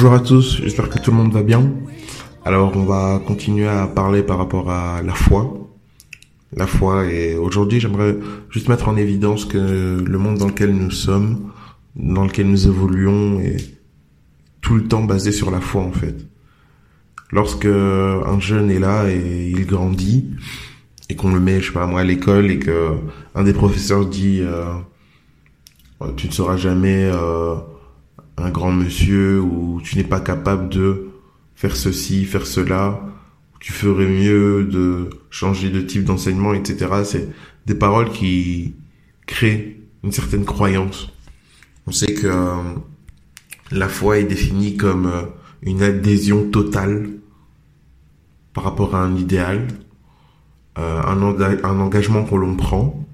Bonjour à tous, j'espère que tout le monde va bien. Alors on va continuer à parler par rapport à la foi. La foi et aujourd'hui j'aimerais juste mettre en évidence que le monde dans lequel nous sommes, dans lequel nous évoluons est tout le temps basé sur la foi en fait. Lorsque un jeune est là et il grandit et qu'on le met je sais pas moi à l'école et que un des professeurs dit euh, tu ne seras jamais euh, un grand monsieur ou tu n'es pas capable de faire ceci, faire cela, tu ferais mieux de changer de type d'enseignement, etc. C'est des paroles qui créent une certaine croyance. On sait que euh, la foi est définie comme euh, une adhésion totale par rapport à un idéal, euh, un, enga- un engagement que l'on prend,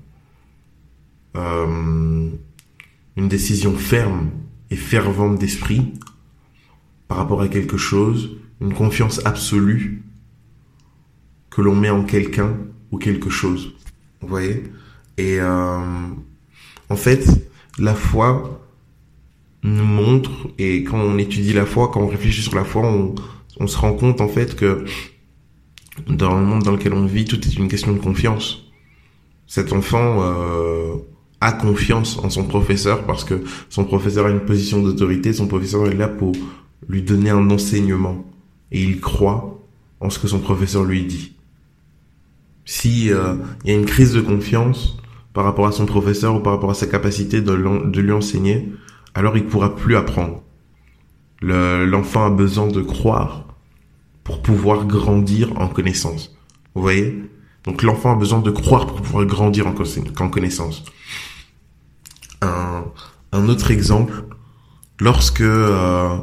une décision ferme et fervente d'esprit par rapport à quelque chose, une confiance absolue que l'on met en quelqu'un ou quelque chose. Vous voyez? Et euh, en fait, la foi nous montre, et quand on étudie la foi, quand on réfléchit sur la foi, on, se rend compte en fait que dans le monde dans lequel on vit, tout est une question de confiance. Cet enfant euh, a confiance en son professeur parce que son professeur a une position d'autorité, son professeur est là pour lui donner un enseignement et il croit en ce que son professeur lui dit. Si euh, il y a une crise de confiance par rapport à son professeur ou par rapport à sa capacité de, lui enseigner, alors il pourra plus apprendre. Le- L'enfant a besoin de croire pour pouvoir grandir en connaissance. Vous voyez? Donc l'enfant a besoin de croire pour pouvoir grandir en connaissance. Un, autre exemple, lorsque euh,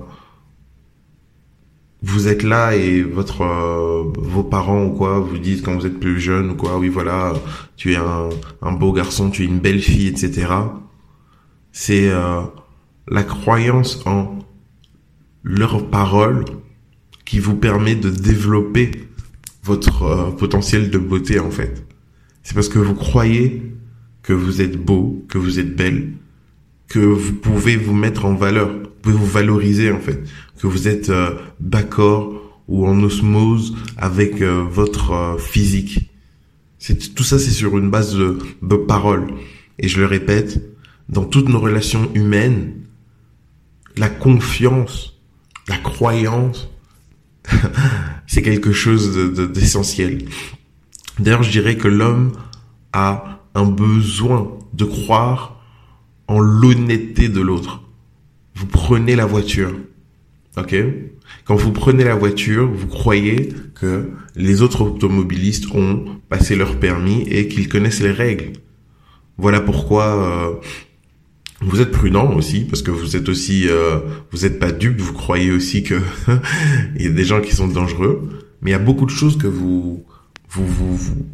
vous êtes là et votre euh, vos parents ou quoi vous disent quand vous êtes plus jeune ou quoi oui voilà tu es un, beau garçon tu es une belle fille etc c'est euh, la croyance en leurs paroles qui vous permet de développer votre potentiel de beauté en fait. C'est parce que vous croyez que vous êtes beau que vous êtes belle que vous pouvez vous mettre en valeur, vous pouvez vous valoriser en fait, que vous êtes euh, d'accord ou en osmose avec euh, votre euh, physique. C'est tout ça, c'est sur une base de, de paroles. Et je le répète, dans toutes nos relations humaines, la confiance, la croyance, c'est quelque chose de- de- d'essentiel. D'ailleurs, je dirais que l'homme a un besoin de croire en l'honnêteté de l'autre. Vous prenez la voiture, ok? Quand vous prenez la voiture, vous croyez que les autres automobilistes ont passé leur permis et qu'ils connaissent les règles. Voilà pourquoi euh, vous êtes prudent aussi, parce que vous êtes aussi, euh, vous n'êtes pas dupe, vous croyez aussi que il y a des gens qui sont dangereux, mais il y a beaucoup de choses que vous, vous, vous, vous-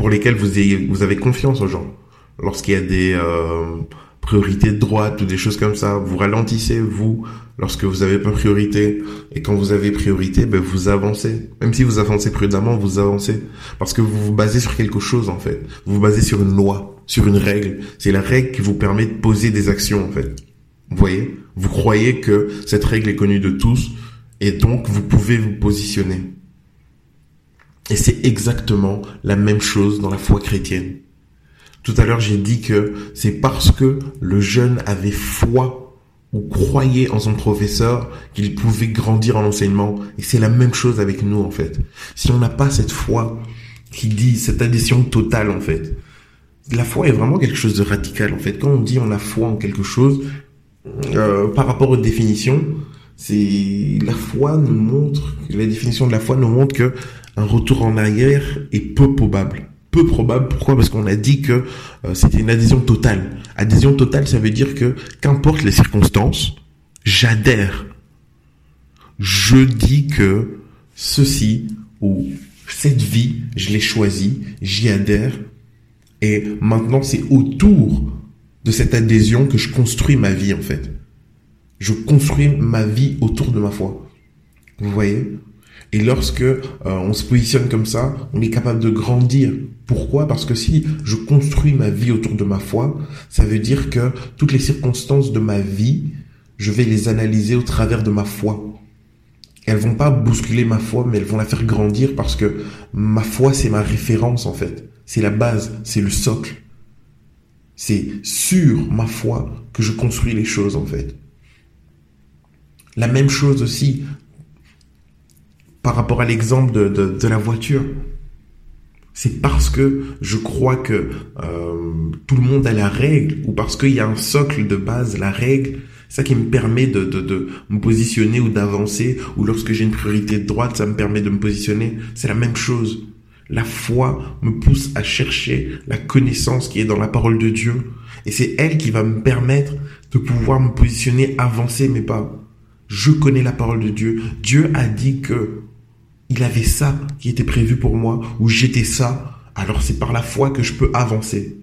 pour lesquelles vous, avez confiance aux gens. Lorsqu'il y a des euh, priorités de droite ou des choses comme ça, vous ralentissez, vous, lorsque vous avez pas priorité. Et quand vous avez priorité, ben, vous avancez. Même si vous avancez prudemment, vous avancez. Parce que vous vous basez sur quelque chose, en fait. Vous vous basez sur une loi, sur une règle. C'est la règle qui vous permet de poser des actions, en fait. Vous voyez? Vous croyez que cette règle est connue de tous, et donc vous pouvez vous positionner. Et c'est exactement la même chose dans la foi chrétienne. Tout à l'heure, j'ai dit que c'est parce que le jeune avait foi ou croyait en son professeur qu'il pouvait grandir en enseignement. Et c'est la même chose avec nous, en fait. Si on n'a pas cette foi qui dit cette adhésion totale en fait. La foi est vraiment quelque chose de radical en fait. Quand on dit on a foi en quelque chose, euh, par rapport aux définitions, c'est la foi nous montre, la définition de la foi nous montre que un retour en arrière est peu probable. Peu probable, pourquoi? Parce qu'on a dit que euh, c'était une adhésion totale. Adhésion totale, ça veut dire que qu'importe les circonstances, j'adhère. Je dis que ceci ou cette vie, je l'ai choisie, j'y adhère, et maintenant c'est autour de cette adhésion que je construis ma vie en fait. Je construis ma vie autour de ma foi. Vous voyez? Et lorsque euh, on se positionne comme ça, on est capable de grandir. Pourquoi? Parce que si je construis ma vie autour de ma foi, ça veut dire que toutes les circonstances de ma vie, je vais les analyser au travers de ma foi. Elles vont pas bousculer ma foi, mais elles vont la faire grandir parce que ma foi, c'est ma référence en fait. C'est la base, c'est le socle. C'est sur ma foi que je construis les choses en fait. La même chose aussi par rapport à l'exemple de, de, de, la voiture. C'est parce que je crois que euh, tout le monde a la règle ou parce qu'il y a un socle de base, la règle, ça qui me permet de, de, de me positionner ou d'avancer, ou lorsque j'ai une priorité de droite, ça me permet de me positionner. C'est la même chose. La foi me pousse à chercher la connaissance qui est dans la parole de Dieu. Et c'est elle qui va me permettre de pouvoir me positionner, avancer mes pas. Je connais la parole de Dieu. Dieu a dit que il avait ça qui était prévu pour moi, ou j'étais ça. Alors c'est par la foi que je peux avancer.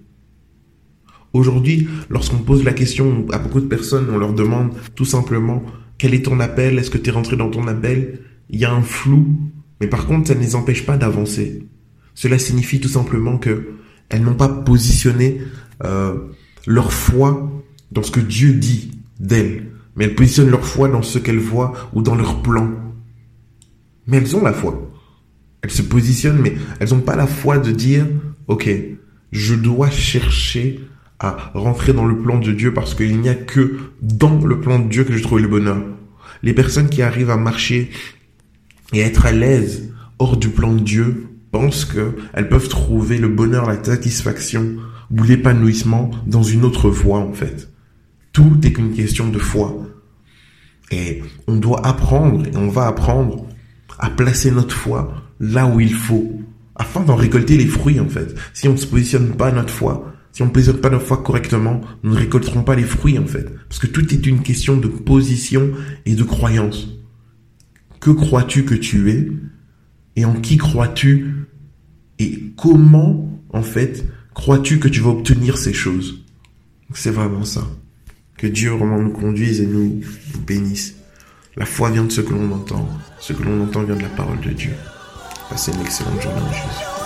Aujourd'hui, lorsqu'on pose la question à beaucoup de personnes, on leur demande tout simplement quel est ton appel, est-ce que tu es rentré dans ton appel? Il y a un flou, mais par contre, ça ne les empêche pas d'avancer. Cela signifie tout simplement que elles n'ont pas positionné euh, leur foi dans ce que Dieu dit d'elles, mais elles positionnent leur foi dans ce qu'elles voient ou dans leur plan. Mais elles ont la foi. Elles se positionnent, mais elles n'ont pas la foi de dire, ok, je dois chercher à rentrer dans le plan de Dieu parce qu'il n'y a que dans le plan de Dieu que je trouve le bonheur. Les personnes qui arrivent à marcher et à être à l'aise hors du plan de Dieu pensent qu'elles peuvent trouver le bonheur, la satisfaction ou l'épanouissement dans une autre voie en fait. Tout est qu'une question de foi. Et on doit apprendre, et on va apprendre à placer notre foi là où il faut, afin d'en récolter les fruits en fait. Si on ne se positionne pas notre foi, si on ne positionne pas notre foi correctement, nous ne récolterons pas les fruits en fait. Parce que tout est une question de position et de croyance. Que crois-tu que tu es Et en qui crois-tu Et comment en fait crois-tu que tu vas obtenir ces choses? C'est vraiment ça. Que Dieu vraiment nous conduise et nous, bénisse. La foi vient de ce que l'on entend. Ce que l'on entend vient de la parole de Dieu. Passez une excellente journée.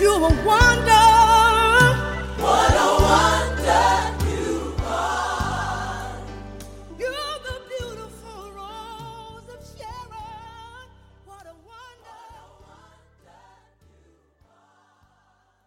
You a wonder.